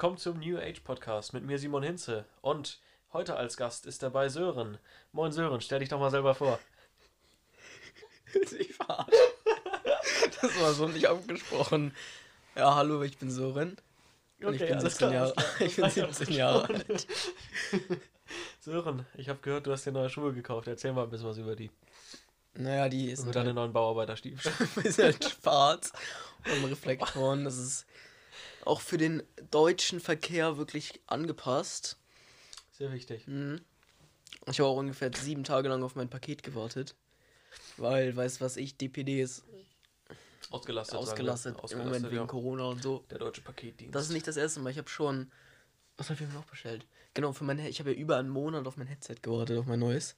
willkommen zum New Age Podcast mit mir Simon Hinze und heute als Gast ist dabei Sören. Moin Sören, stell dich doch mal selber vor. Ich verarscht. Das war so nicht abgesprochen. Ja, hallo, ich bin Sören. Und ich Okay, bin alles 17 klar, Jahre, ich bin Das reicht 17 auch Jahre alt. Sören, ich habe gehört, du hast dir neue Schuhe gekauft. Erzähl mal ein bisschen was über die. Naja, die ist Über deine neuen Bauarbeiterstiefel. ist halt schwarz und Reflektoren. Das ist auch für den deutschen Verkehr wirklich angepasst. Sehr wichtig. Mhm. Ich habe auch ungefähr sieben Tage lang auf mein Paket gewartet. Weil, weißt was ich, DPD ist Ausgelastet. wir. ausgelastet, im Moment wegen ja. Corona und so. Der deutsche Paketdienst. Das ist nicht das erste Mal. Ich habe schon. Was habe ich mir noch bestellt? Genau, für mein ich habe ja über einen Monat auf mein Headset gewartet, auf mein neues.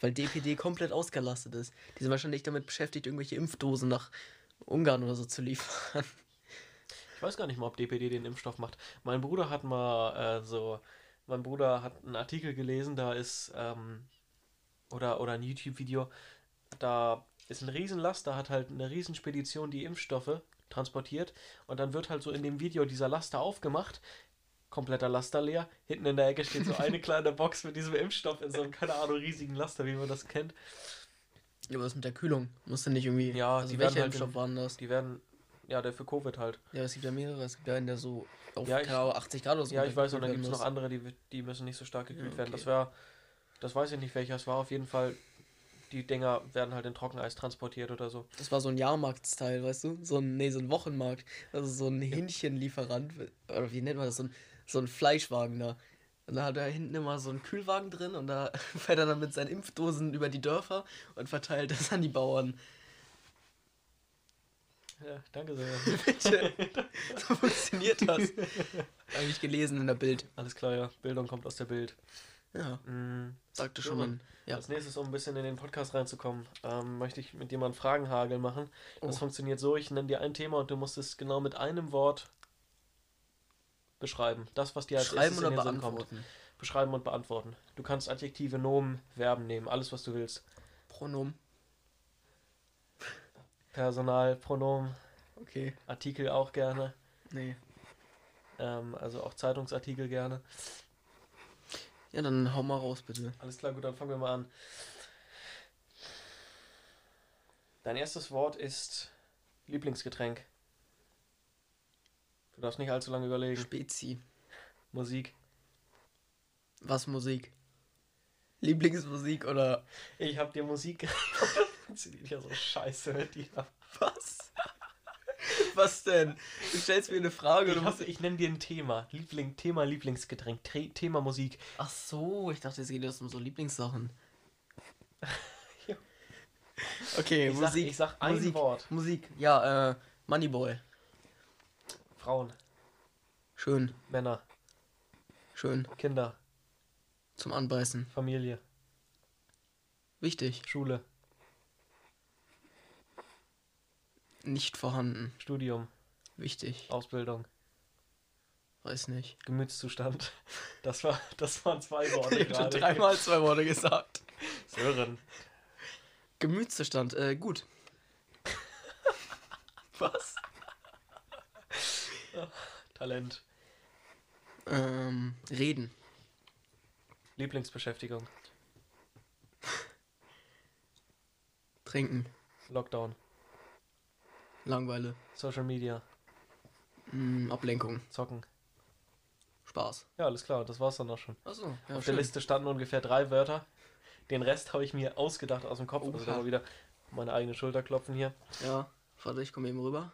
Weil DPD komplett ausgelastet ist. Die sind wahrscheinlich damit beschäftigt, irgendwelche Impfdosen nach Ungarn oder so zu liefern. Ich weiß gar nicht mal, ob DPD den Impfstoff macht. Mein Bruder hat mal äh, so, mein Bruder hat einen Artikel gelesen, da ist, ähm, oder, oder ein YouTube-Video, da ist ein Riesenlaster, hat halt eine Riesenspedition die Impfstoffe transportiert und dann wird halt so in dem Video dieser Laster aufgemacht, kompletter Laster leer, hinten in der Ecke steht so eine kleine Box mit diesem Impfstoff in so einem, keine Ahnung, riesigen Laster, wie man das kennt. Ja, was mit der Kühlung? Musste nicht irgendwie. Ja, also die welcher werden halt Impfstoff in- war denn das? Die werden, ja, der für Covid halt. Ja, es gibt ja mehrere. Es gibt ja einen, der so auf Ja, ich- keine Ahnung, 80 Grad oder so. Ja, ich weiß, und dann gibt es noch werden andere, die, die müssen nicht so stark gekühlt Ja, werden. okay. Das wäre, das weiß ich nicht welcher, es war auf jeden Fall, die Dinger werden halt in Trockeneis transportiert oder so. Das war so ein Jahrmarktsteil, weißt du? So ein, nee, so ein Wochenmarkt. Also so ein Hähnchenlieferant. Oder wie nennt man das? So ein, so ein Fleischwagen da. Und da hat er hinten immer so einen Kühlwagen drin und da fährt er dann mit seinen Impfdosen über die Dörfer und verteilt das an die Bauern. Ja, danke sehr. Bitte. so funktioniert das. Habe ich gelesen in der Bild. Alles klar, ja. Bildung kommt aus der Bild. Ja, Mm, sagte schon ein. Ja. Als nächstes, um ein bisschen in den Podcast reinzukommen, ähm, möchte ich mit dir mal einen Fragenhagel machen. Das Oh. funktioniert so, ich nenne dir ein Thema und du musst es genau mit einem Wort beschreiben. Das, was dir als Schreiben erstes oder in den Sinn kommt. beantworten? Beschreiben und beantworten. Du kannst Adjektive, Nomen, Verben nehmen, alles, was du willst. Pronomen. Personal, Pronomen, Okay. Artikel auch gerne. Nee. Ähm, also auch Zeitungsartikel gerne. Ja, dann hau mal raus, bitte. Alles klar, gut, dann fangen wir mal an. Dein erstes Wort ist Lieblingsgetränk. Du darfst nicht allzu lange überlegen. Spezi. Musik. Was Musik? Lieblingsmusik oder Ich hab dir Musik. Das funktioniert ja so scheiße mit dir. was? was denn? Du stellst mir eine Frage. Ich, Du hab, musst... ich nenne dir ein Thema. Liebling, Thema Lieblingsgetränk. Tre Thema Musik. Ach so, ich dachte, es geht jetzt um so Lieblingssachen. Ja. Okay, Ich sag- Musik. ich sag ein Musik, Wort. Musik. Ja, äh, Moneyboy. Frauen, Schön, Männer, schön. Kinder, Zum Anbeißen. Familie, Wichtig. Schule, Nicht vorhanden. Studium, Wichtig. Ausbildung, Weiß nicht. Gemütszustand. Das, war, das waren zwei Worte Ich habe dreimal zwei Worte gesagt. Sören. Gemütszustand, äh, gut. Was? Talent. Ähm, reden. Lieblingsbeschäftigung. Trinken. Lockdown. Langeweile. Social Media. Mm, Ablenkung. Zocken. Spaß. Ja, alles klar, das war's dann auch schon. Achso, ja, Auf schön. der Liste standen ungefähr drei Wörter. Den Rest habe ich mir ausgedacht aus dem Kopf. Also da Oha. mal wieder meine eigene Schulter klopfen hier. Ja, warte, ich komme eben rüber.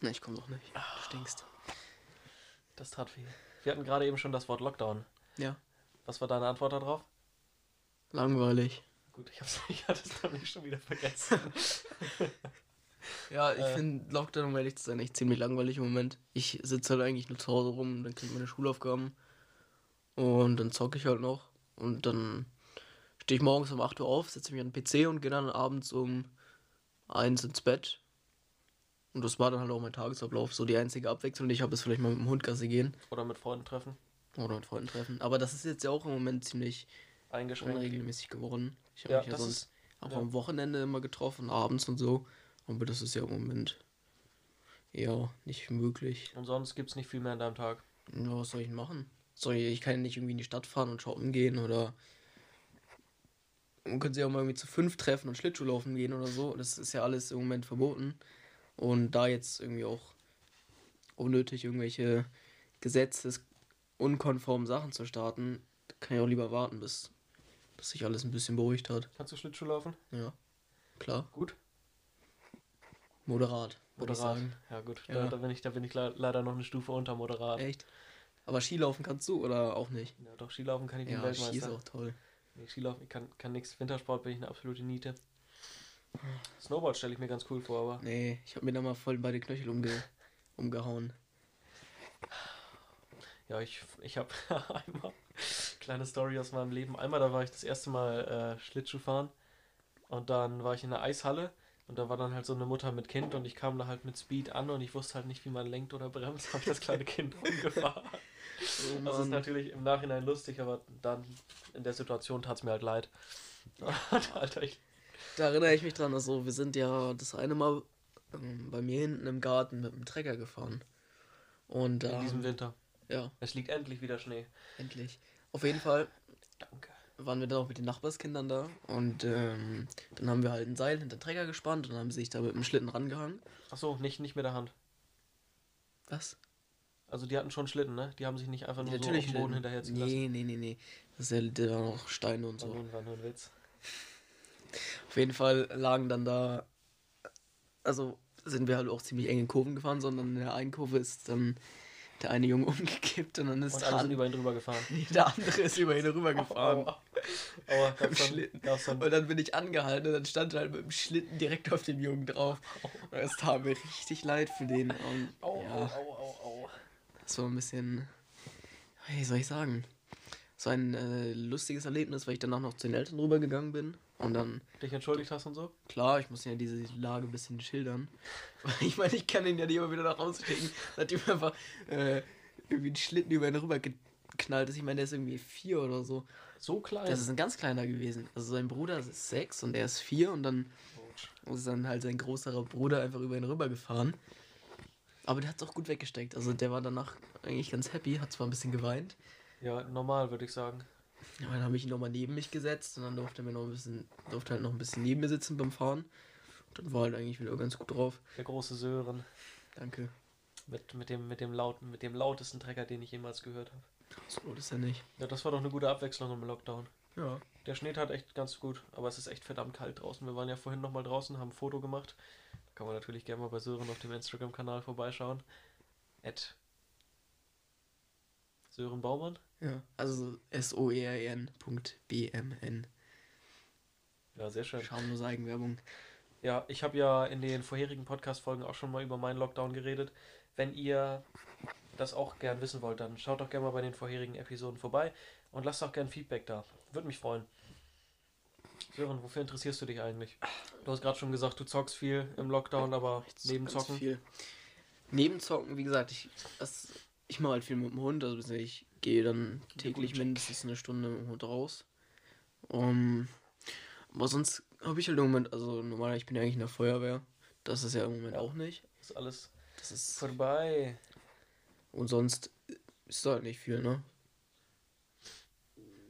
Ne, ich komme doch nicht. Du stinkst. Das tat weh. Wir hatten gerade eben schon das Wort Lockdown. Ja. Was war deine Antwort darauf? Langweilig. Gut, ich, hab's, ich hatte es nämlich schon wieder vergessen. Ja, ich Äh. finde Lockdown, um ehrlich zu sein, echt ziemlich langweilig im Moment. Ich sitze halt eigentlich nur zu Hause rum, dann kriege ich meine Schulaufgaben. Und dann zocke ich halt noch. Und dann stehe ich morgens um 8 Uhr auf, setze mich an den PC und gehe dann abends um 1 ins Bett. Und das war dann halt auch mein Tagesablauf. So die einzige Abwechslung, die ich habe, ist vielleicht mal mit dem Hund Gassi gehen. Oder mit Freunden treffen. Oder mit Freunden treffen. Aber das ist jetzt ja auch im Moment ziemlich Eingeschränkt. unregelmäßig geworden. Ich habe Ja, mich ja sonst ist- auch ja. am Wochenende immer getroffen, abends und so. Aber das ist ja im Moment Ja, nicht möglich. Und sonst gibt es nicht viel mehr an deinem Tag. Ja, was soll ich denn machen? Soll ich, ich kann ja nicht irgendwie in die Stadt fahren und shoppen gehen oder. Man könnte sich auch mal irgendwie zu fünf treffen und Schlittschuh laufen gehen oder so. Das ist ja alles im Moment verboten. Und da jetzt irgendwie auch unnötig irgendwelche gesetzesunkonformen Sachen zu starten, kann ich auch lieber warten, bis, bis sich alles ein bisschen beruhigt hat. Kannst du Schlittschuh laufen? Ja, klar. Gut. Moderat, Moderat. Ja gut, Ja. Da, da bin ich, da bin ich le- leider noch eine Stufe unter moderat. Echt? Aber Skilaufen kannst du oder auch nicht? Ja, doch, Skilaufen kann ich wie ein Ja, Ski ist Weltmeister. auch toll. Nee, Skilaufen, ich kann, kann nichts. Wintersport bin ich eine absolute Niete. Snowboard stelle ich mir ganz cool vor, aber Nee, ich habe mir da mal voll beide Knöchel umge umgehauen. ja, ich, ich habe einmal, kleine Story aus meinem Leben. Einmal, da war ich das erste Mal äh, Schlittschuh fahren und dann war ich in der Eishalle und da war dann halt so eine Mutter mit Kind und ich kam da halt mit Speed an und ich wusste halt nicht, wie man lenkt oder bremst, habe ich das kleine Kind umgefahren. Oh Das ist natürlich im Nachhinein lustig, aber dann in der Situation tat es mir halt leid. Alter, ich, Da erinnere ich mich dran, also wir sind ja das eine Mal ähm, bei mir hinten im Garten mit dem Trecker gefahren. Und in da, diesem Winter. ja, Es liegt endlich wieder Schnee. endlich. Auf jeden Fall Danke. waren wir dann auch mit den Nachbarskindern da und ähm, dann haben wir halt ein Seil hinter den Trecker gespannt und dann haben sie sich da mit dem Schlitten rangehangen. Achso, nicht, nicht mit der Hand. Was? Also die hatten schon Schlitten, ne? Die haben sich nicht einfach nur Ja, so auf dem Boden hinterher ziehen lassen. Nee, nee, nee, nee. Das ist ja, da waren noch Steine und so. war nur ein Witz. Auf jeden Fall lagen dann da, also sind wir halt auch ziemlich enge Kurven gefahren, sondern in der einen Kurve ist dann der eine Junge umgekippt und dann ist Und der, alle über ihn drüber gefahren. der andere ist über ihn rübergefahren. Aua. Aua, Im gab's dann, Schlitten. gab's dann, Und dann bin ich angehalten und dann stand er halt mit dem Schlitten direkt auf den Jungen drauf. Und es tat mir richtig leid für den. Und au, au, ja, au, au, au. das war ein bisschen, wie soll ich sagen, so ein äh, lustiges Erlebnis, weil ich danach noch zu den Eltern rübergegangen bin. Und dann Dich entschuldigt hast und so? Klar, ich muss ja diese Lage ein bisschen schildern. Ich meine, ich kann ihn ja nicht immer wieder nach Hause schicken, nachdem einfach äh, irgendwie einen Schlitten über ihn rüber geknallt ist. Ich meine, der ist irgendwie vier oder so. So klein. Das ist ein ganz kleiner gewesen. Also sein Bruder ist sechs und er ist vier und dann ist dann halt sein größerer Bruder einfach über ihn rübergefahren. Aber der hat es auch gut weggesteckt. Also der war danach eigentlich ganz happy, hat zwar ein bisschen geweint. Ja, normal würde ich sagen. Aber dann habe ich ihn nochmal neben mich gesetzt und dann durfte er mir noch ein bisschen, durfte halt noch ein bisschen neben mir sitzen beim Fahren. Und dann war halt eigentlich wieder ganz gut drauf. Der große Sören. Danke. Mit, mit, dem, mit, dem lauten, mit dem lautesten Trecker, den ich jemals gehört habe. So laut ist er nicht. Ja, das war doch eine gute Abwechslung im Lockdown. Ja. Der Schnee tat echt ganz gut, aber es ist echt verdammt kalt draußen. Wir waren ja vorhin nochmal draußen, haben ein Foto gemacht. Da kann man natürlich gerne mal bei Sören auf dem Instagram-Kanal vorbeischauen. At Sören Baumann. Ja. Also E S-O-E-R-N.B-M-N. Ja, sehr schön. Schamlose Eigenwerbung. Ja, ich habe ja in den vorherigen Podcast-Folgen auch schon mal über meinen Lockdown geredet. Wenn ihr das auch gern wissen wollt, dann schaut doch gerne mal bei den vorherigen Episoden vorbei und lasst auch gern Feedback da. Würde mich freuen. Sören, wofür interessierst du dich eigentlich? Du hast gerade schon gesagt, du zockst viel im Lockdown, aber neben Zocken. Viel. Neben Zocken, wie gesagt, ich, das, ich mache halt viel mit dem Hund. Also ich gehe dann täglich mindestens eine Stunde mit dem Hund raus. Um, aber sonst habe ich halt im Moment, also normal, ich bin ja eigentlich in der Feuerwehr. Das ist ja im Moment Ja. auch nicht. Ist alles Das ist. vorbei. Und sonst ist da halt nicht viel, ne?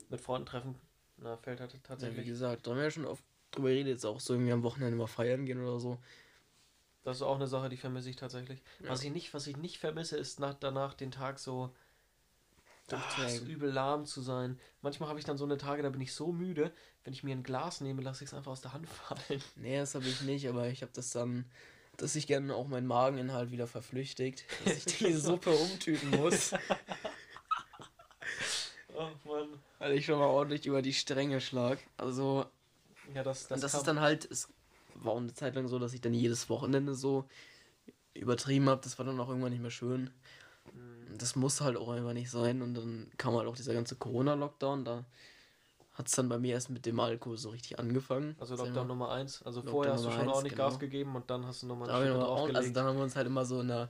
Mit Freunden treffen. Na, fällt halt Ja, wie tatsächlich. gesagt, da haben wir ja schon oft drüber geredet, jetzt auch so irgendwie am Wochenende mal feiern gehen oder so. Das ist auch eine Sache, die vermisse ich tatsächlich. Ja. Was ich nicht, was ich nicht vermisse, ist nach, danach den Tag so Ah, so übel lahm zu sein. Manchmal habe ich dann so eine Tage, da bin ich so müde, wenn ich mir ein Glas nehme, lasse ich es einfach aus der Hand fallen. Nee, das habe ich nicht, aber ich habe das dann, dass ich gerne auch meinen Mageninhalt wieder verflüchtigt, dass ich die Suppe umtüten muss, Oh Mann. weil ich schon mal ordentlich über die Stränge schlag. Also, Ja, das, das, das, ist dann halt, es war auch eine Zeit lang so, dass ich dann jedes Wochenende so übertrieben habe. Das war dann auch irgendwann nicht mehr schön. Mhm. Das muss halt auch einfach nicht sein. Und dann kam halt auch dieser ganze Corona-Lockdown. Da hat es dann bei mir erst mit dem Alkohol so richtig angefangen. Also Lockdown. Nummer 1. Also Lockdown vorher hast du Nummer schon eins, ordentlich Gas genau. gegeben und dann hast du nochmal Da wir Schippe noch auch, also draufgelegt. dann haben wir uns halt immer so in einer,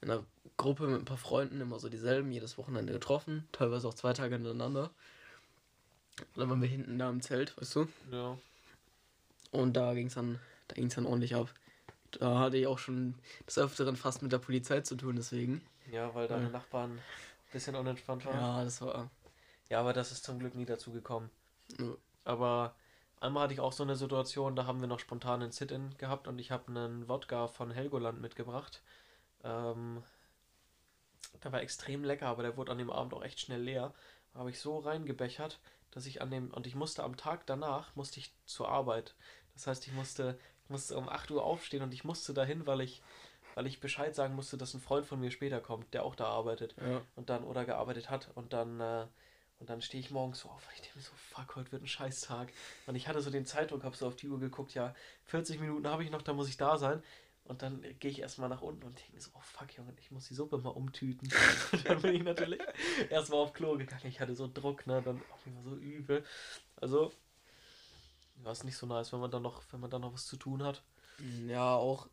in einer Gruppe mit ein paar Freunden immer so dieselben jedes Wochenende getroffen, teilweise auch zwei Tage hintereinander. Und dann waren wir hinten da im Zelt, weißt du? ja. Und da ging es dann, da ging's dann ordentlich ab. Da hatte ich auch schon des Öfteren fast mit der Polizei zu tun, deswegen. Ja, weil deine Ja. Nachbarn ein bisschen unentspannt waren. Ja, das war. Ja, aber das ist zum Glück nie dazu gekommen. Ja. Aber einmal hatte ich auch so eine Situation, da haben wir noch spontan einen Sit-In gehabt und ich habe einen Wodka von Helgoland mitgebracht. Ähm, der war extrem lecker, aber der wurde an dem Abend auch echt schnell leer. Da habe ich so reingebechert, dass ich an dem, und ich musste am Tag danach, musste ich zur Arbeit. Das heißt, ich musste, ich musste um 8 Uhr aufstehen und ich musste dahin, weil ich, weil ich Bescheid sagen musste, dass ein Freund von mir später kommt, der auch da arbeitet Ja. und dann oder gearbeitet hat und dann äh, und dann stehe ich morgens so auf und ich denke mir so, fuck, heute wird ein Scheißtag. Und ich hatte so den Zeitdruck, habe so auf die Uhr geguckt, ja, 40 Minuten habe ich noch, da muss ich da sein. Und dann äh, gehe ich erstmal nach unten und denke mir so, oh fuck, Junge, ich muss die Suppe mal umtüten. und dann bin ich natürlich erstmal auf Klo gegangen. Ich hatte so Druck, ne, dann auch mir so übel. Also, ist nicht so nice, wenn man dann noch, wenn man dann noch was zu tun hat. Ja, auch.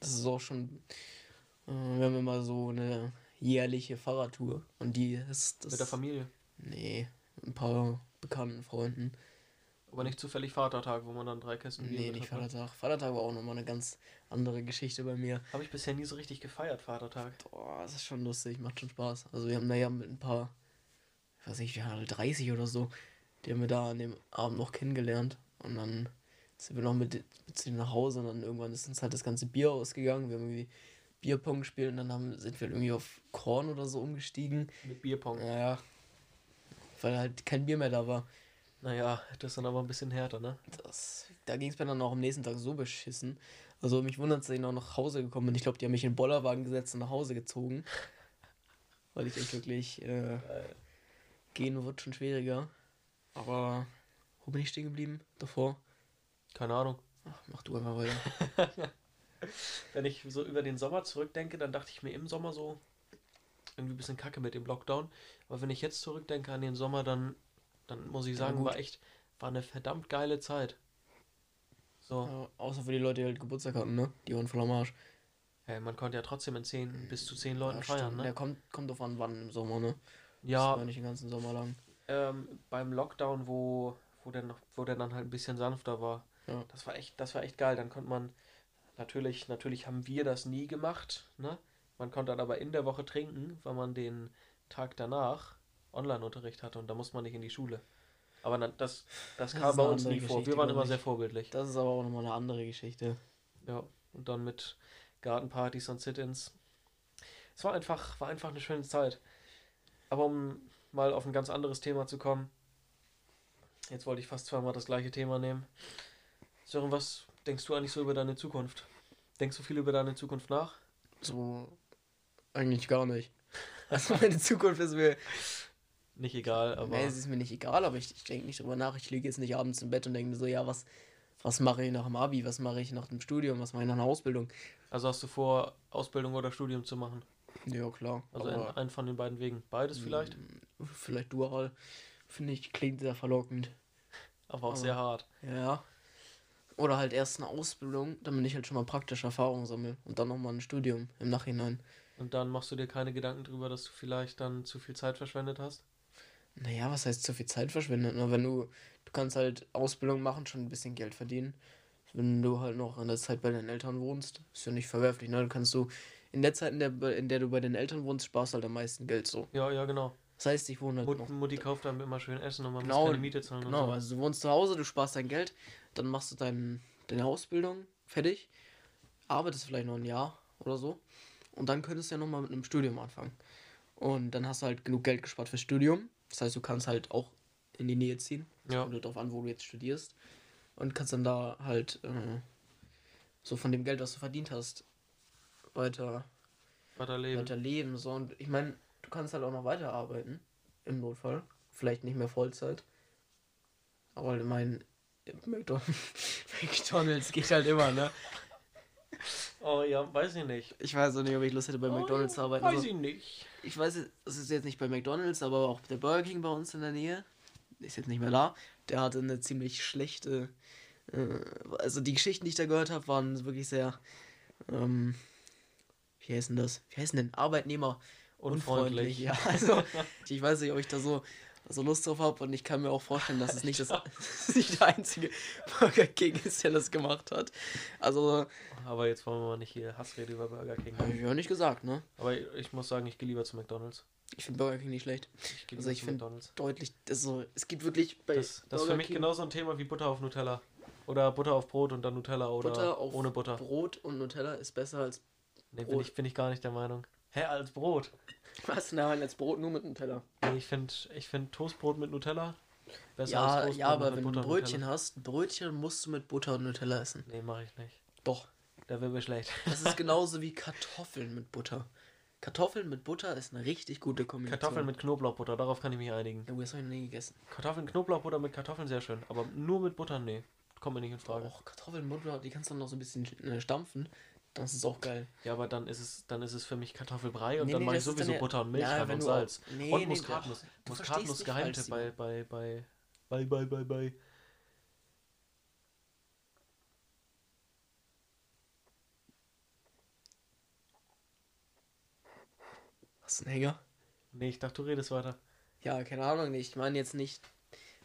Das ist auch schon. Äh, wir haben immer so eine jährliche Fahrradtour. Und die ist. Das, Mit der Familie. Nee, ein paar bekannten Freunden. Aber nicht zufällig Vatertag, wo man dann drei Kästen Bier Nee, nicht ne? Vatertag. Vatertag war auch nochmal eine ganz andere Geschichte bei mir. Habe ich bisher nie so richtig gefeiert, Vatertag. Boah, das ist schon lustig, macht schon Spaß. Also wir haben da ja mit ein paar, ich weiß nicht, wir hatten 30 oder so, die haben wir da an dem Abend noch kennengelernt. Und dann sind wir noch mit, mit denen nach Hause und dann irgendwann ist uns halt das ganze Bier ausgegangen. Wir haben irgendwie Bierpong gespielt und dann haben, sind wir irgendwie auf Korn oder so umgestiegen. Mit Bierpong. Naja, weil halt kein Bier mehr da war. Naja, das ist dann aber ein bisschen härter, ne? Das, da ging es mir dann auch am nächsten Tag so beschissen. Also mich wundert, dass ich noch nach Hause gekommen bin. Ich glaube, die haben mich in den Bollerwagen gesetzt und nach Hause gezogen. Weil ich echt wirklich äh, gehen wird schon schwieriger. Aber wo bin ich stehen geblieben davor? Keine Ahnung. Ach, mach du einfach weiter. Wenn ich so über den Sommer zurückdenke, dann dachte ich mir im Sommer so irgendwie ein bisschen kacke mit dem Lockdown. Aber wenn ich jetzt zurückdenke an den Sommer, dann, dann muss ich Ja, sagen, gut. war echt, war eine verdammt geile Zeit. So, Ja, außer für die Leute, die halt Geburtstag hatten, ne? Die waren voll am Arsch. man konnte ja trotzdem in zehn, bis zu zehn Leuten ja, feiern, stimmt. Der ne? kommt, kommt drauf an, wann im Sommer, ne? Das Ja, war nicht den ganzen Sommer lang. ähm, beim Lockdown, wo, wo der noch, wo der dann halt ein bisschen sanfter war, Ja. das war echt, das war echt geil. Dann konnte man, natürlich, natürlich haben wir das nie gemacht, ne? Man konnte dann aber in der Woche trinken, weil man den Tag danach Online-Unterricht hatte und da muss man nicht in die Schule. Aber dann, das, das Das kam bei uns nie vor. Geschichte, Wir waren immer sehr vorbildlich. Das ist aber auch nochmal eine andere Geschichte. Ja, und dann mit Gartenpartys und Sit-ins. Es war einfach, war einfach eine schöne Zeit. Aber um mal auf ein ganz anderes Thema zu kommen, jetzt wollte ich fast zweimal das gleiche Thema nehmen. Sören, was denkst du eigentlich so über deine Zukunft? Denkst du viel über deine Zukunft nach? So, eigentlich gar nicht. Also meine Zukunft ist mir Nicht egal, aber Nee, es ist mir nicht egal, aber ich, ich denke nicht drüber nach. Ich liege jetzt nicht abends im Bett und denke mir so, ja, was, was mache ich nach dem Abi, was mache ich nach dem Studium, was mache ich nach einer Ausbildung? also hast du vor, Ausbildung oder Studium zu machen? Ja, klar. Also einen von den beiden Wegen. Beides vielleicht, mm, Vielleicht dual. Finde ich, klingt sehr verlockend. aber auch sehr hart. Ja. Oder halt erst eine Ausbildung, damit ich halt schon mal praktische Erfahrung sammle. Und dann nochmal ein Studium im Nachhinein. Und dann machst du dir keine Gedanken drüber, dass du vielleicht dann zu viel Zeit verschwendet hast? Naja, was heißt zu viel Zeit verschwendet? Ne? Wenn du, du kannst halt Ausbildung machen, schon ein bisschen Geld verdienen. Wenn du halt noch in der Zeit bei deinen Eltern wohnst, ist ja nicht verwerflich, ne? Dann kannst du in der Zeit, in der, in der du bei den Eltern wohnst, sparst halt am meisten Geld so. Ja, ja, genau. Das heißt, ich wohne halt Mut, noch. Mutti kauft dann immer schön Essen und man Genau, muss keine Miete zahlen Genau, und so. also du wohnst zu Hause, du sparst dein Geld, dann machst du dein, deine Ausbildung fertig, arbeitest vielleicht noch ein Jahr oder so und dann könntest du ja nochmal mit einem Studium anfangen. Und dann hast du halt genug Geld gespart fürs Studium. Das heißt, du kannst halt auch in die Nähe ziehen. Ja. Kommt halt darauf an, wo du jetzt studierst. Und kannst dann da halt äh, so von dem Geld, was du verdient hast, weiter, Weiterleben. weiter leben. So. Und ich meine, du kannst halt auch noch weiterarbeiten. Im Notfall. Vielleicht nicht mehr Vollzeit. Aber ich meine, McDonald's, geht halt immer, ne? Oh ja, weiß ich nicht. Ich weiß auch nicht, ob ich Lust hätte, bei McDonalds zu arbeiten. Weiß Also, ich nicht. ich weiß, es ist jetzt nicht bei McDonalds, aber auch der Burger King bei uns in der Nähe. Ist jetzt nicht mehr da. Der hatte eine ziemlich schlechte. Äh, also die Geschichten, die ich da gehört habe, waren wirklich sehr. Ähm, wie heißt denn das? Wie heißen denn Arbeitnehmer? Unfreundlich. Ja, also ich weiß nicht, ob ich da so so Lust drauf habe und ich kann mir auch vorstellen, dass es nicht, das, nicht der einzige Burger King ist, der das gemacht hat. Also. Aber jetzt wollen wir mal nicht hier Hassrede über Burger King. Habe ich ja nicht gesagt, ne? Aber ich muss sagen, ich gehe lieber zu McDonalds. Ich finde Burger King nicht schlecht. Ich also ich finde deutlich, also es gibt wirklich bei Das, das ist für mich King genauso ein Thema wie Butter auf Nutella. Oder Butter auf Brot und dann Nutella oder Butter ohne Butter. Brot und Nutella ist besser als Nee, bin ich, bin ich gar nicht der Meinung. Hä, als Brot? Was? Nein, als Brot nur mit Nutella. Nee, ich finde ich find Toastbrot mit Nutella besser ja, als Toastbrot Ja, aber wenn Butter du ein Brötchen hast, ein Brötchen musst du mit Butter und Nutella essen. Nee, mache ich nicht. Doch. Da wird mir schlecht. Das ist genauso wie Kartoffeln mit Butter. Kartoffeln mit Butter ist eine richtig gute Kombination. Kartoffeln mit Knoblauchbutter, darauf kann ich mich einigen. Ja, das habe ich noch nie gegessen. Kartoffeln, Knoblauchbutter mit Kartoffeln sehr schön, aber nur mit Butter, nee. Kommt mir nicht in Frage. Auch Kartoffeln mit Butter, die kannst du noch so ein bisschen äh, stampfen. Das ist auch geil. Ja, aber dann ist es, dann ist es für mich Kartoffelbrei und nee, dann nee, mache ich sowieso ja, Butter und Milch ja, rein und Salz. Auch, nee, und Muskatnuss. Muskatnuss Geheimtipp bei, bei, bei, bei, bei, bei, bei. Hast du einen Hänger? Nee, ich dachte, du redest weiter. Ja, keine Ahnung, ich meine jetzt nicht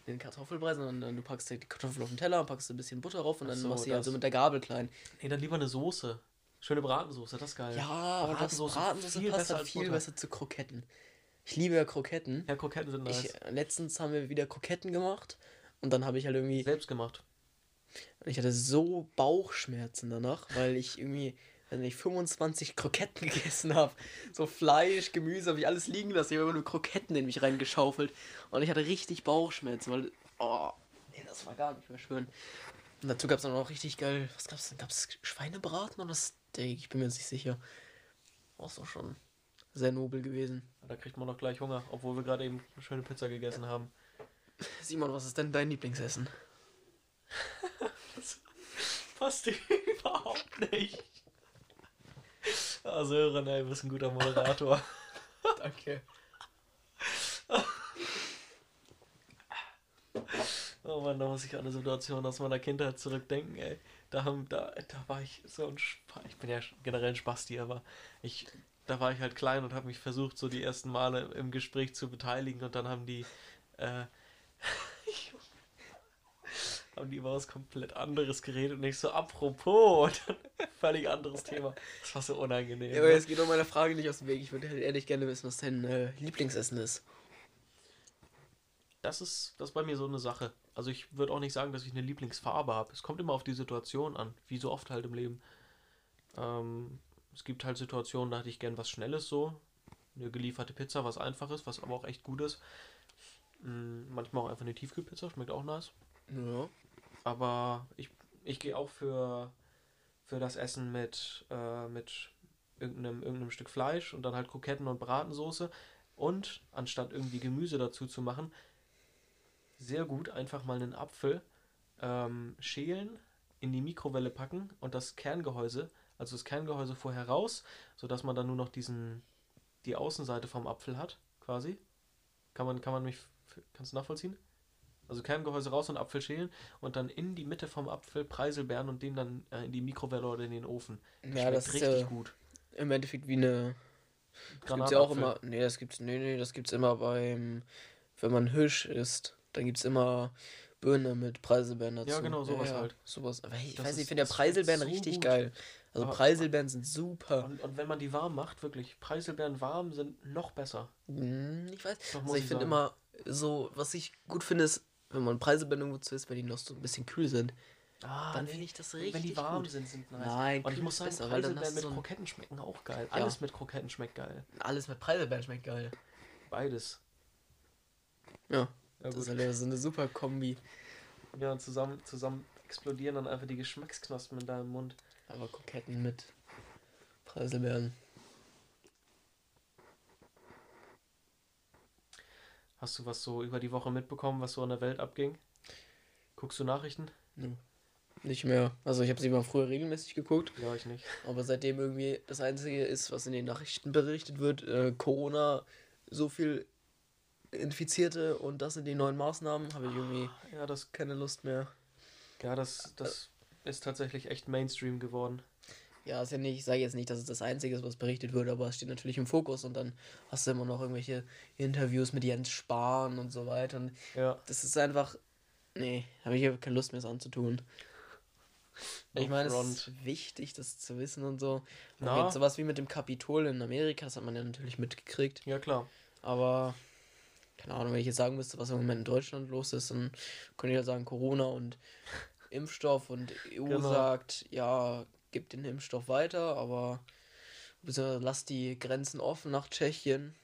den Kartoffelbrei, sondern du packst die Kartoffel auf den Teller, packst ein bisschen Butter drauf und dann so, machst du sie also mit der Gabel klein. Nee, dann lieber eine Soße. Schöne Bratensoße, das ist geil. Ja, aber Bratensoße, Bratensoße viel passt halt viel besser zu Kroketten. Ich liebe ja Kroketten. Ja, Kroketten sind nice. Ich, letztens haben wir wieder Kroketten gemacht und dann habe ich halt irgendwie... Selbst gemacht. Ich hatte so Bauchschmerzen danach, weil ich irgendwie, wenn ich 25 Kroketten gegessen habe, so Fleisch, Gemüse, habe ich alles liegen lassen. Ich habe immer nur Kroketten in mich reingeschaufelt und ich hatte richtig Bauchschmerzen, weil, oh, nee, das war gar nicht mehr schön. Und dazu gab es dann auch richtig geil, was gab es denn? Gab es Schweinebraten oder Steak? Ich bin mir jetzt nicht sicher. Auch schon sehr nobel gewesen. Da kriegt man doch gleich Hunger, obwohl wir gerade eben eine schöne Pizza gegessen haben. Simon, was ist denn dein Lieblingsessen? das passt überhaupt nicht. Also, René, du bist ein guter Moderator. Danke. Oh Mann, da muss ich an eine Situation aus meiner Kindheit zurückdenken, ey. Da, haben, da, da war ich so ein Spaß. Ich bin ja generell ein Spasti, aber ich, da war ich halt klein und habe mich versucht, so die ersten Male im Gespräch zu beteiligen und dann haben die, äh, haben die über was komplett anderes geredet und ich so, apropos, und dann völlig anderes Thema. Das war so unangenehm. Ja, aber ne? jetzt geht noch meine Frage nicht aus dem Weg. Ich würde halt ehrlich gerne wissen, was dein äh, Lieblingsessen ist. Das ist, das ist bei mir so eine Sache. Also ich würde auch nicht sagen, dass ich eine Lieblingsfarbe habe. Es kommt immer auf die Situation an, wie so oft halt im Leben. Ähm, es gibt halt Situationen, da hätte ich gern was Schnelles so. Eine gelieferte Pizza, was Einfaches, was aber auch echt gut ist. Mhm, manchmal auch einfach eine Tiefkühlpizza, schmeckt auch nice. Ja. Aber ich, ich gehe auch für, für das Essen mit, äh, mit irgendeinem, irgendeinem Stück Fleisch und dann halt Kroketten und Bratensoße. Und anstatt irgendwie Gemüse dazu zu machen, sehr gut einfach mal einen Apfel ähm, schälen, in die Mikrowelle packen und das Kerngehäuse, also das Kerngehäuse vorher raus, sodass man dann nur noch diesen, die Außenseite vom Apfel hat, quasi. Kann man, kann man mich, kannst du nachvollziehen? Also Kerngehäuse raus und Apfel schälen und dann in die Mitte vom Apfel Preiselbeeren und den dann äh, in die Mikrowelle oder in den Ofen. Das ja, das ist richtig ja gut. Im Endeffekt wie eine das gibt's ja auch immer. Nee, das gibt's nee, nee, das gibt's immer beim wenn man Hirsch isst. Dann gibt es immer Birne mit Preiselbeeren dazu. Ja, genau, sowas ja, halt. Sowas. Aber ich das weiß nicht, ich finde ja Preiselbeeren so richtig gut. geil. Also aber, Preiselbeeren sind super. Und, und, wenn man die warm macht, wirklich, Preiselbeeren warm sind noch besser. Hm, ich weiß. Doch, also ich, finde immer so, was ich gut finde, ist, wenn man Preiselbeeren irgendwo zu isst, wenn die noch so ein bisschen kühl sind. Ah, dann finde ich das richtig Wenn die warm gut. sind, sind nice. Nein, und ich muss sagen, besser, Preiselbeeren mit so Kroketten schmecken auch geil. Ja. Alles mit Kroketten schmeckt geil. Alles mit Preiselbeeren schmeckt geil. Beides. Ja. Ja, das ist halt so eine super Kombi. Ja, und zusammen, zusammen explodieren dann einfach die Geschmacksknospen in deinem Mund. Aber Kroketten mit Preiselbeeren. Hast du was so über die Woche mitbekommen, was so in der Welt abging? Guckst du Nachrichten? Nee. Nicht mehr. Also ich habe sie mal früher regelmäßig geguckt. Ja, ich nicht. Aber seitdem irgendwie das Einzige ist, was in den Nachrichten berichtet wird, äh, Corona so viel Infizierte und das sind die neuen Maßnahmen, habe ich irgendwie ja, das, keine Lust mehr. Ja, das, das äh, ist tatsächlich echt Mainstream geworden. Ja, ist ja nicht, ich sage jetzt nicht, dass es das Einzige ist, was berichtet wird, aber es steht natürlich im Fokus und dann hast du immer noch irgendwelche Interviews mit Jens Spahn und so weiter. Und Ja. das ist einfach. Nee, habe ich keine Lust mehr, es anzutun. Ich meine, es ist wichtig, das zu wissen und so. Und sowas wie mit dem Kapitol in Amerika, das hat man ja natürlich mitgekriegt. Ja, klar. Aber, keine Ahnung, wenn ich jetzt sagen müsste, was im Moment in Deutschland los ist, dann könnte ich ja sagen Corona und Impfstoff und EU Genau. sagt, ja, gibt den Impfstoff weiter, aber beziehungsweise lasst die Grenzen offen nach Tschechien.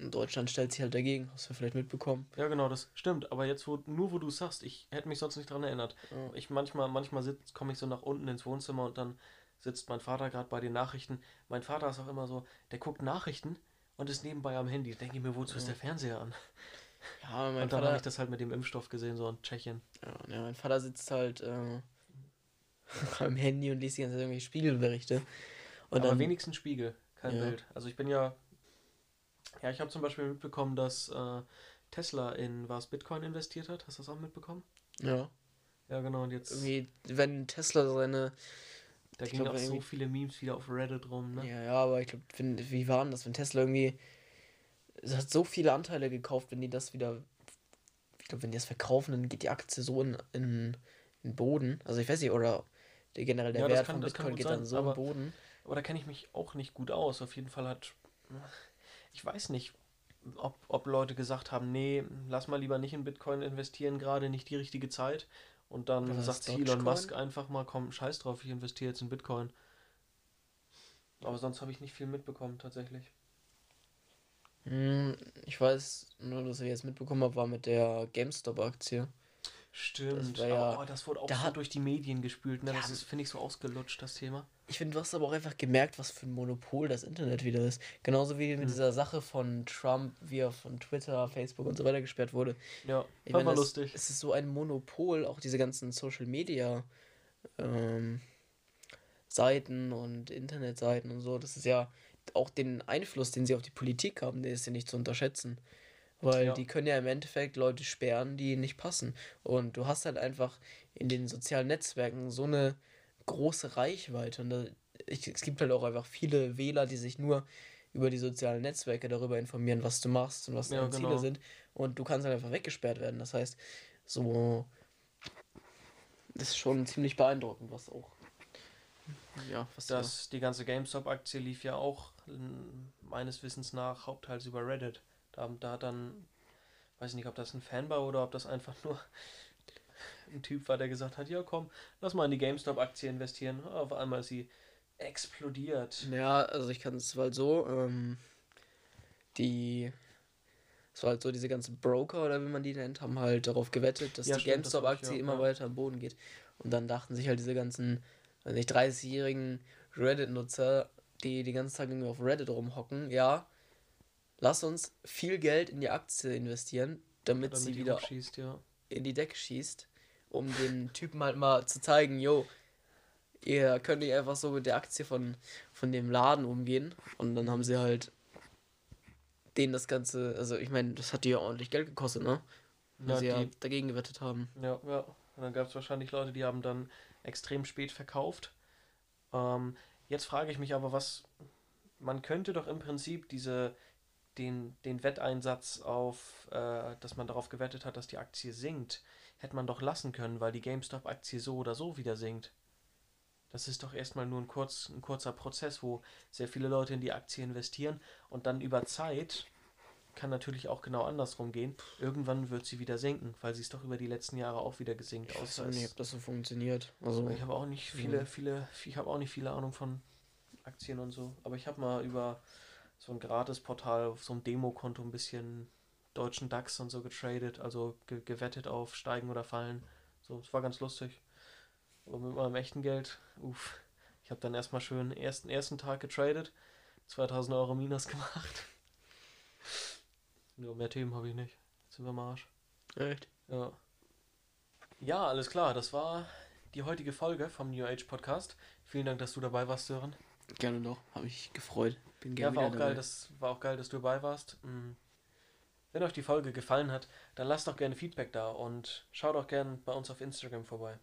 Und Deutschland stellt sich halt dagegen, hast du vielleicht mitbekommen. Ja, genau, das stimmt. Aber jetzt, wo, nur wo du es sagst, ich hätte mich sonst nicht dran erinnert. Ja. Ich manchmal, manchmal komme ich so nach unten ins Wohnzimmer und dann sitzt mein Vater gerade bei den Nachrichten. Mein Vater ist auch immer so, der guckt Nachrichten und ist nebenbei am Handy. Denke ich mir, wozu ist der Fernseher an? Ja, mein und dann habe ich das halt mit dem Impfstoff gesehen, so in Tschechien. ja, ja, mein Vater sitzt halt äh, am Handy und liest die ganze Zeit irgendwelche Spiegelberichte. Und Aber dann, wenigstens Spiegel, kein Ja. Bild. Also ich bin ja, ja, ich habe zum Beispiel mitbekommen, dass äh, Tesla in was Bitcoin investiert hat. Hast du das auch mitbekommen? ja, Ja, genau. Und jetzt, irgendwie, wenn Tesla seine da ich gingen glaub, auch so viele Memes wieder auf Reddit rum, ne? Ja, ja, aber ich glaube, wie waren das, wenn Tesla irgendwie. Es hat so viele Anteile gekauft, wenn die das wieder. Ich glaube, wenn die das verkaufen, dann geht die Aktie so in, in, in den Boden. Also ich weiß nicht, oder der generell der Ja, Wert kann- von Bitcoin geht sein, dann so in aber- den Boden. Aber da kenne ich mich auch nicht gut aus. Auf jeden Fall hat. Ich weiß nicht, ob, ob Leute gesagt haben, nee, lass mal lieber nicht in Bitcoin investieren, gerade nicht die richtige Zeit. Und dann was, sagt sich Elon Dogecoin? Musk einfach mal, komm, scheiß drauf, ich investiere jetzt in Bitcoin. Aber sonst habe ich nicht viel mitbekommen, tatsächlich. Hm, ich weiß nur, dass ich jetzt mitbekommen habe, war mit der GameStop-Aktie. Stimmt. war ja- aber, oh, das wurde auch da so durch die Medien gespült. Ne? Ja, das ist, finde ich, so ausgelutscht, das Thema. Ich finde, du hast aber auch einfach gemerkt, was für ein Monopol das Internet wieder ist. Genauso wie mit Hm. dieser Sache von Trump, wie er von Twitter, Facebook und so weiter gesperrt wurde. Ja, Ich war meine, mal das- lustig. Es ist so ein Monopol, auch diese ganzen Social Media ähm, Seiten und Internetseiten und so. Das ist ja auch den Einfluss, den sie auf die Politik haben, der ist ja nicht zu unterschätzen. Weil Ja. die können ja im Endeffekt Leute sperren, die nicht passen. Und du hast halt einfach in den sozialen Netzwerken so eine große Reichweite. Und da, ich, es gibt halt auch einfach viele Wähler, die sich nur über die sozialen Netzwerke darüber informieren, was du machst und was Ja, deine Ziele genau. sind. Und du kannst halt einfach weggesperrt werden. Das heißt, so. Das ist schon ziemlich beeindruckend, was auch. Ja, was da- Das, die ganze GameStop-Aktie lief ja auch meines Wissens nach hauptteils über Reddit. Da, da hat dann, weiß ich nicht, ob das ein Fan war oder ob das einfach nur ein Typ war, der gesagt hat, ja komm, lass mal in die GameStop-Aktie investieren. Auf einmal ist sie explodiert. Ja, also ich kann es halt so, ähm, die, es war halt so, diese ganzen Broker oder wie man die nennt, haben halt darauf gewettet, dass Ja, die GameStop-Aktie auch, immer ja. weiter am Boden geht. Und dann dachten sich halt diese ganzen, weiß nicht, 30-jährigen Reddit-Nutzer, die den ganzen Tag irgendwie auf Reddit rumhocken, ja, lass uns viel Geld in die Aktie investieren, damit, Damit sie wieder hochschießt, ja. in die Decke schießt, um den Typen halt mal zu zeigen, yo, ihr könnt nicht einfach so mit der Aktie von, von dem Laden umgehen. Und dann haben sie halt denen das Ganze, also ich meine, das hat die ja ordentlich Geld gekostet, ne? Weil Ja, sie ja dagegen gewettet haben. Ja, ja. Und dann gab es wahrscheinlich Leute, die haben dann extrem spät verkauft. Ähm, jetzt frage ich mich aber, was. Man könnte doch im Prinzip diese, den, den Wetteinsatz auf, äh, dass man darauf gewettet hat, dass die Aktie sinkt, hätte man doch lassen können, weil die GameStop-Aktie so oder so wieder sinkt. Das ist doch erstmal nur ein, kurz, ein kurzer Prozess, wo sehr viele Leute in die Aktie investieren und dann über Zeit kann natürlich auch genau andersrum gehen. Irgendwann wird sie wieder sinken, weil sie ist doch über die letzten Jahre auch wieder gesinkt. Ich weiß nicht, ob das so funktioniert. Also, ich habe auch nicht viele, viele, ich habe auch nicht viele Ahnung von Aktien und so. Aber ich habe mal über so ein Gratis-Portal auf so einem Demokonto ein bisschen deutschen DAX und so getradet, also ge gewettet auf Steigen oder Fallen. So, es war ganz lustig. Aber mit meinem echten Geld, uff. Ich habe dann erstmal schön ersten, ersten Tag getradet, 2000 Euro Minus gemacht. Nur mehr Themen habe ich nicht. Jetzt sind wir am Arsch. echt? Ja. Ja, alles klar. Das war die heutige Folge vom New Age Podcast. Vielen Dank, dass du dabei warst, Sören. Gerne doch. Habe ich gefreut. Bin Ja, gerne war auch wieder geil, dabei. dass, war auch geil, dass du dabei warst. Mm. Wenn euch die Folge gefallen hat, dann lasst doch gerne Feedback da und schaut auch gerne bei uns auf Instagram vorbei.